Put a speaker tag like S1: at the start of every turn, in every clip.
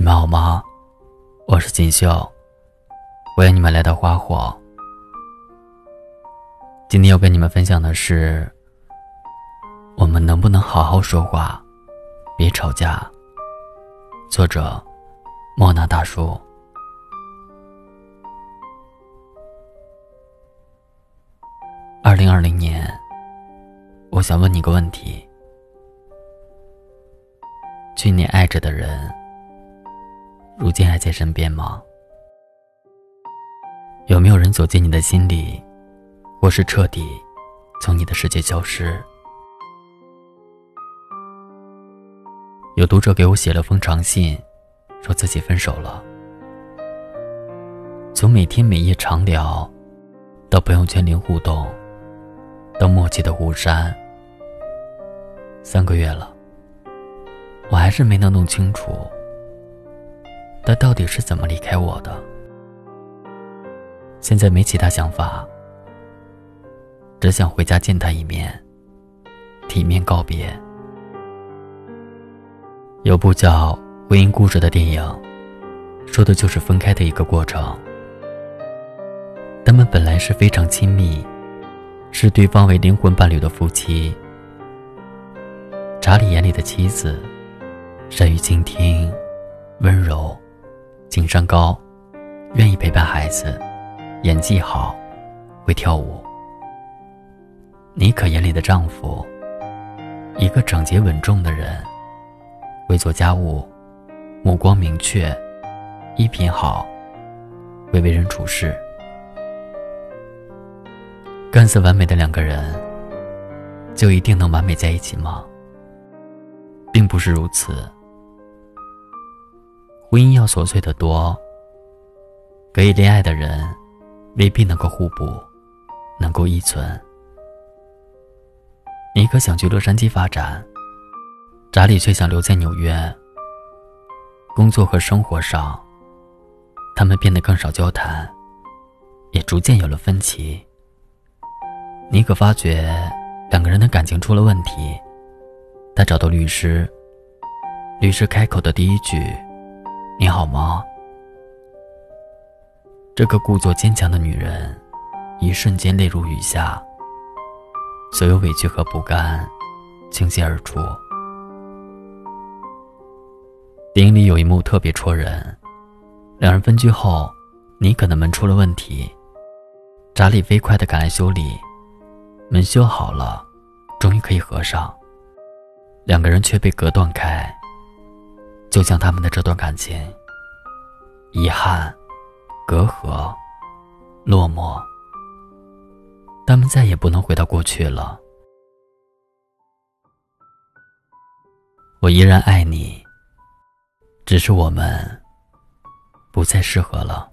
S1: 你们好吗？我是锦绣，欢迎你们来到花火。今天要跟你们分享的是，我们能不能好好说话，别吵架？作者：莫那大叔。二零二零年，我想问你个问题：去年爱着的人，如今还在身边吗？有没有人走进你的心里，或是彻底从你的世界消失？有读者给我写了封长信，说自己分手了。从每天每夜长聊，到朋友圈零互动。到默契的互删，三个月了，我还是没能弄清楚，他到底是怎么离开我的。现在没其他想法，只想回家见他一面，体面告别。有部叫《婚姻故事》的电影，说的就是分开的一个过程。他们本来是非常亲密。视对方为灵魂伴侣的夫妻，查理眼里的妻子，善于倾听，温柔，情商高，愿意陪伴孩子，演技好，会跳舞。妮可眼里的丈夫，一个整洁稳重的人，会做家务，目光明确，衣品好，会为人处事。看似完美的两个人，就一定能完美在一起吗？并不是如此。婚姻要琐碎的多。可以恋爱的人，未必能够互补，能够依存。尼克想去洛杉矶发展，查理却想留在纽约。工作和生活上，他们变得更少交谈，也逐渐有了分歧。尼可发觉两个人的感情出了问题，他找到律师。律师开口的第一句：“你好吗？”这个故作坚强的女人，一瞬间泪如雨下，所有委屈和不甘倾泻而出。电影里有一幕特别戳人：两人分居后，尼可的门出了问题，查理飞快地赶来修理。门修好了，终于可以合上。两个人却被隔断开，就像他们的这段感情，遗憾、隔阂、落寞，他们再也不能回到过去了。我依然爱你，只是我们不再适合了。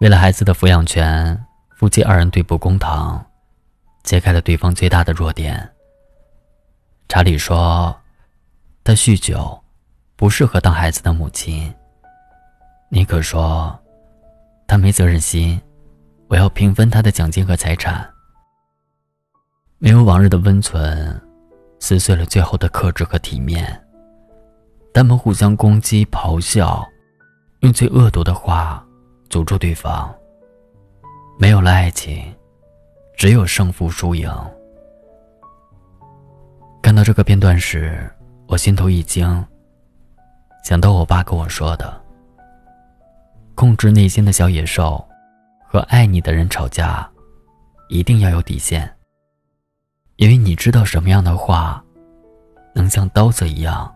S1: 为了孩子的抚养权，夫妻二人对簿公堂，揭开了对方最大的弱点。查理说：“他酗酒，不适合当孩子的母亲。”尼克说：“他没责任心，我要平分他的奖金和财产。”没有往日的温存，撕碎了最后的克制和体面。他们互相攻击、咆哮，用最恶毒的话。诅咒对方。没有了爱情，只有胜负输赢。看到这个片段时，我心头一惊。想到我爸跟我说的：“控制内心的小野兽，和爱你的人吵架，一定要有底线。因为你知道什么样的话，能像刀子一样，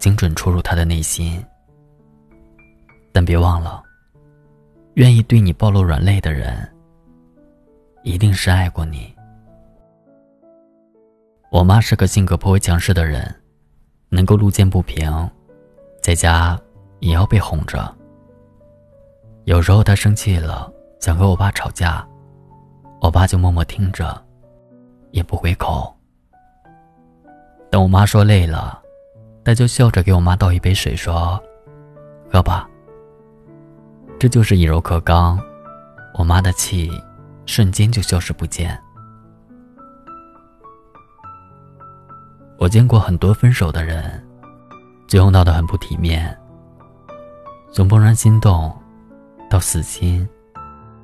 S1: 精准戳入他的内心。但别忘了。”愿意对你暴露软肋的人，一定是爱过你。我妈是个性格颇为强势的人，能够路见不平，在家也要被哄着。有时候她生气了，想和我爸吵架，我爸就默默听着，也不回口。等我妈说累了，他就笑着给我妈倒一杯水，说：“喝吧。”这就是以柔克刚，我妈的气瞬间就消失不见。我见过很多分手的人，最后闹得很不体面。从怦然心动，到死心；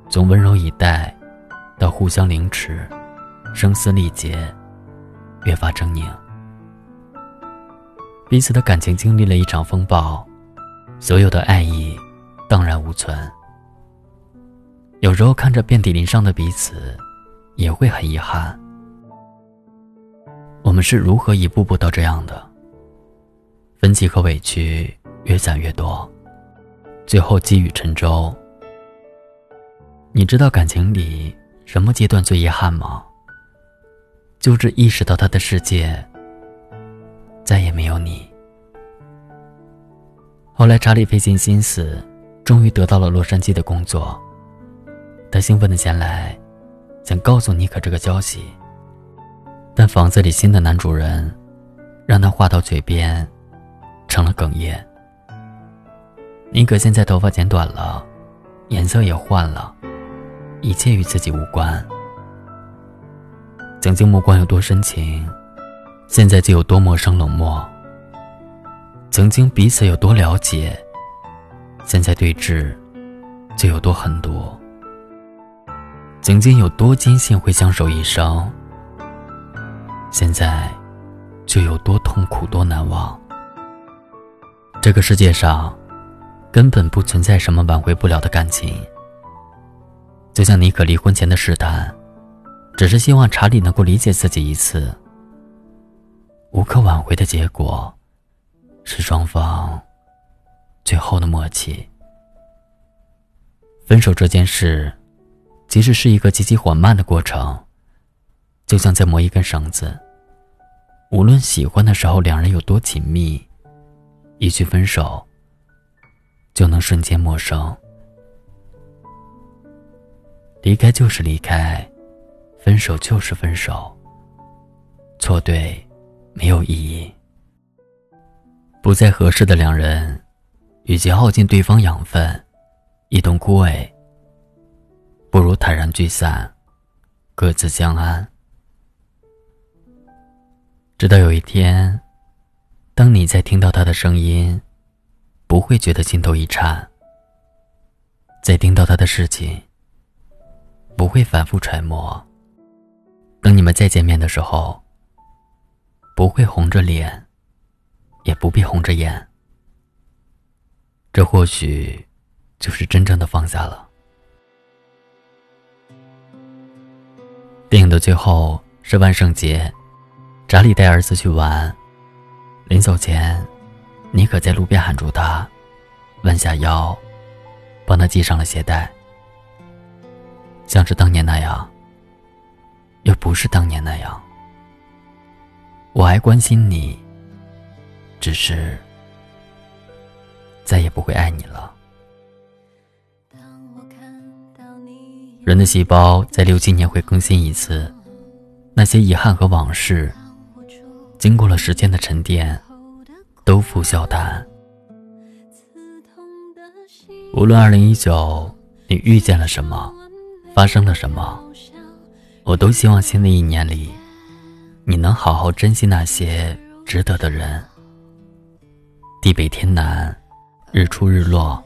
S1: 从温柔以待，到互相凌迟，声嘶力竭，越发狰狞。彼此的感情经历了一场风暴，所有的爱意荡然无存。有时候看着遍体鳞伤的彼此，也会很遗憾。我们是如何一步步到这样的？分歧和委屈越攒越多，最后积雨成舟。你知道感情里什么阶段最遗憾吗？就是意识到他的世界再也没有你。后来查理费尽心思，终于得到了洛杉矶的工作。他兴奋的前来，想告诉妮可这个消息。但房子里新的男主人，让他话到嘴边，成了哽咽。妮可现在头发剪短了，颜色也换了，一切与自己无关。曾经目光有多深情，现在就有多陌生冷漠。曾经彼此有多了解，现在对峙就有多狠毒。曾经有多坚信会相守一生。现在，就有多痛苦多难忘。这个世界上，根本不存在什么挽回不了的感情。就像妮可离婚前的试探，只是希望查理能够理解自己一次。无可挽回的结果，是双方最后的默契。分手这件事，其实是一个极其缓慢的过程。就像在磨一根绳子，无论喜欢的时候两人有多紧密，一句分手，就能瞬间陌生。离开就是离开，分手就是分手。错对，没有意义。不再合适的两人，与其耗尽对方养分，一同枯萎，不如坦然聚散，各自相安。直到有一天，当你在听到他的声音，不会觉得心头一颤；在听到他的事情，不会反复揣摩。等你们再见面的时候，不会红着脸，也不必红着眼。这或许就是真正的放下了。电影的最后是万圣节。查理带儿子去玩，临走前，妮可在路边喊住他，弯下腰，帮他系上了鞋带，像是当年那样，又不是当年那样。我还关心你，只是再也不会爱你了。人的细胞在六七年会更新一次，那些遗憾和往事。经过了时间的沉淀，都付笑谈。无论二零一九你遇见了什么，发生了什么，我都希望新的一年里，你能好好珍惜那些值得的人。地北天南，日出日落，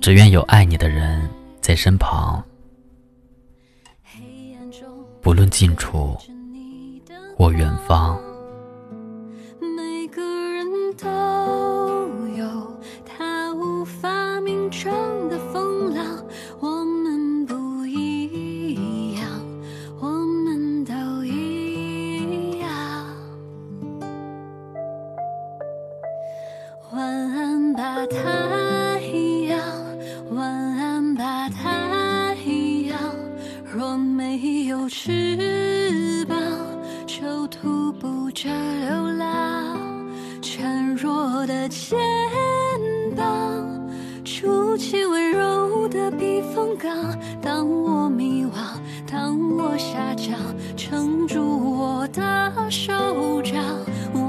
S1: 只愿有爱你的人在身旁，不论近处。或远方。
S2: 我的肩膀，筑起温柔的避风港。当我迷惘，当我下降，撑住我的手掌。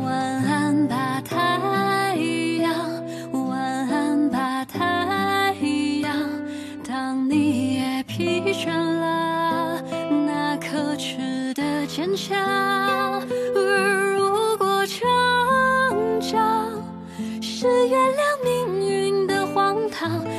S2: 晚安吧，太阳，晚安吧，太阳。当你也疲倦了，那可耻的坚强。好，